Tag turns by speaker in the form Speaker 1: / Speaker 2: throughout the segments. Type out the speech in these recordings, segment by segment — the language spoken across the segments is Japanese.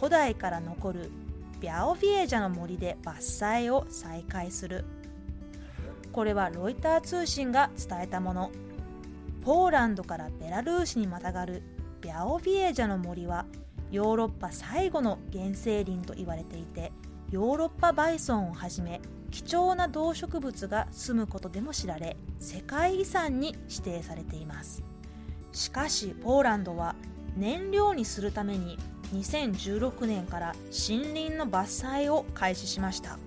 Speaker 1: 古代から残るビャオヴィエジャの森で伐採を再開する。これはロイター通信が伝えたもの。ポーランドからベラルーシにまたがるビャオヴィエジャの森はヨーロッパ最後の原生林と言われていてヨーロッパバイソンをはじめ貴重な動植物が住むことでも知られ世界遺産に指定されていますしかしポーランドは燃料にするために2016年から森林の伐採を開始しました。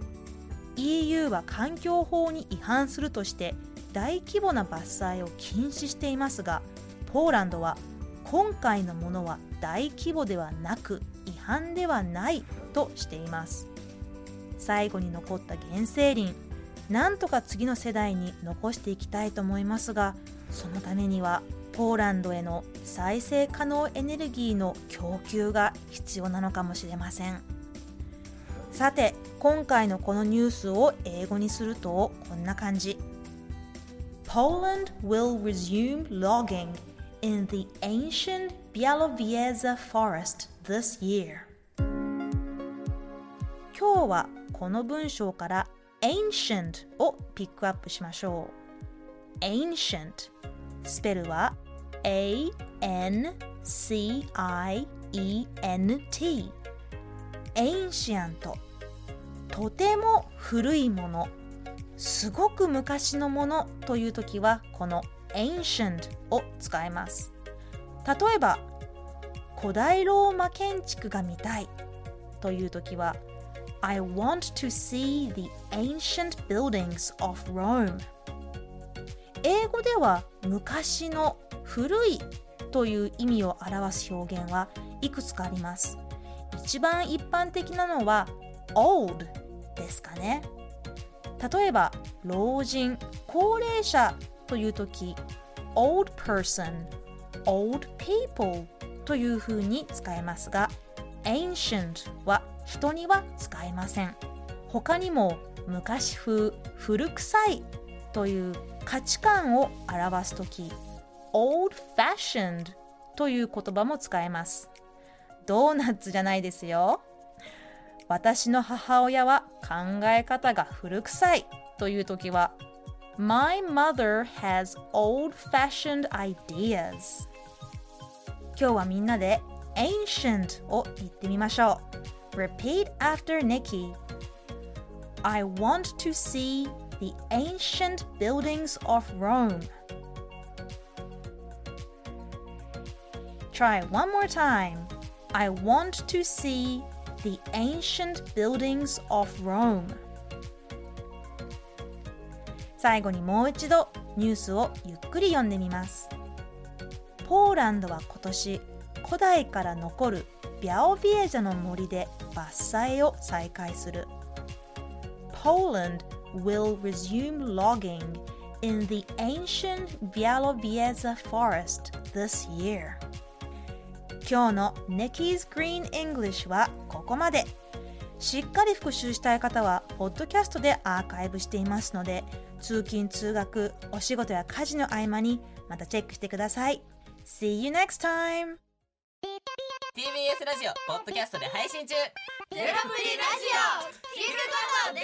Speaker 1: EU は環境法に違反するとして大規模な伐採を禁止していますがポーランドは今回のものは大規模ではなく違反ではないとしています。最後に残った原生林なんとか次の世代に残していきたいと思いますがそのためにはポーランドへの再生可能エネルギーの供給が必要なのかもしれません。さて今回のこのニュースを英語にするとこんな感じ。Poland will resume logging in the ancient Bialowieza forest this year. 今日はこの文章から ancient をピックアップしましょう。ancient スペルは A-N-C-I-E-N-T ancient とても古いものすごく昔のものという時はこの ancient を使います例えば古代ローマ建築が見たいという時は I want to see the ancient buildings of Rome 英語では昔の古いという意味を表す表現はいくつかあります。一番一般的なのは old ですかね。例えば老人高齢者という時 old person old people というふうに使えますが ancient は人には使えません。他にも昔風古臭いという価値観を表す時 old fashioned という言葉も使えますドーナツじゃないですよ私の母親は考え方が古臭いという時は My mother has old-fashioned ideas 今日はみんなで ancient を言ってみましょう Repeat after Nikki I want to see the ancient buildings of Rome Try one more time I want to see the ancient buildings of Rome 最後にもう一度ニュースをゆっくり読んでみますポーランドは今年古代から残るビャオヴィエジャの森で伐採を再開する Poland will resume logging in the ancient Bialowieza forest this year 今日の Nikki's Green English はここまで。しっかり復習したい方はポッドキャストでアーカイブしていますので通勤通学お仕事や家事の合間にまたチェックしてください。See you next time!
Speaker 2: TBS ラジオポッドキャストで配信中。
Speaker 3: ゼロプリラジオ。聞くことでき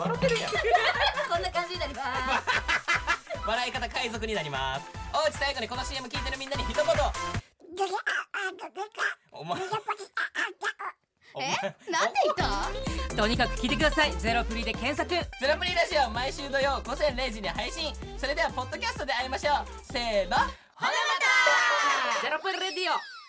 Speaker 2: 笑ってるやん。
Speaker 3: こん。な感じになります
Speaker 2: 笑い方海賊になります。おうち最後にこの CM 聞いてるみんなに一言。お前
Speaker 3: えなんて言った
Speaker 4: とにかく聞いてくださいゼロプリで検索
Speaker 2: ゼロプリラジオ毎週土曜午前0時に配信それではポッドキャストで会いましょうせーのほなまた
Speaker 4: ゼロプリレディオ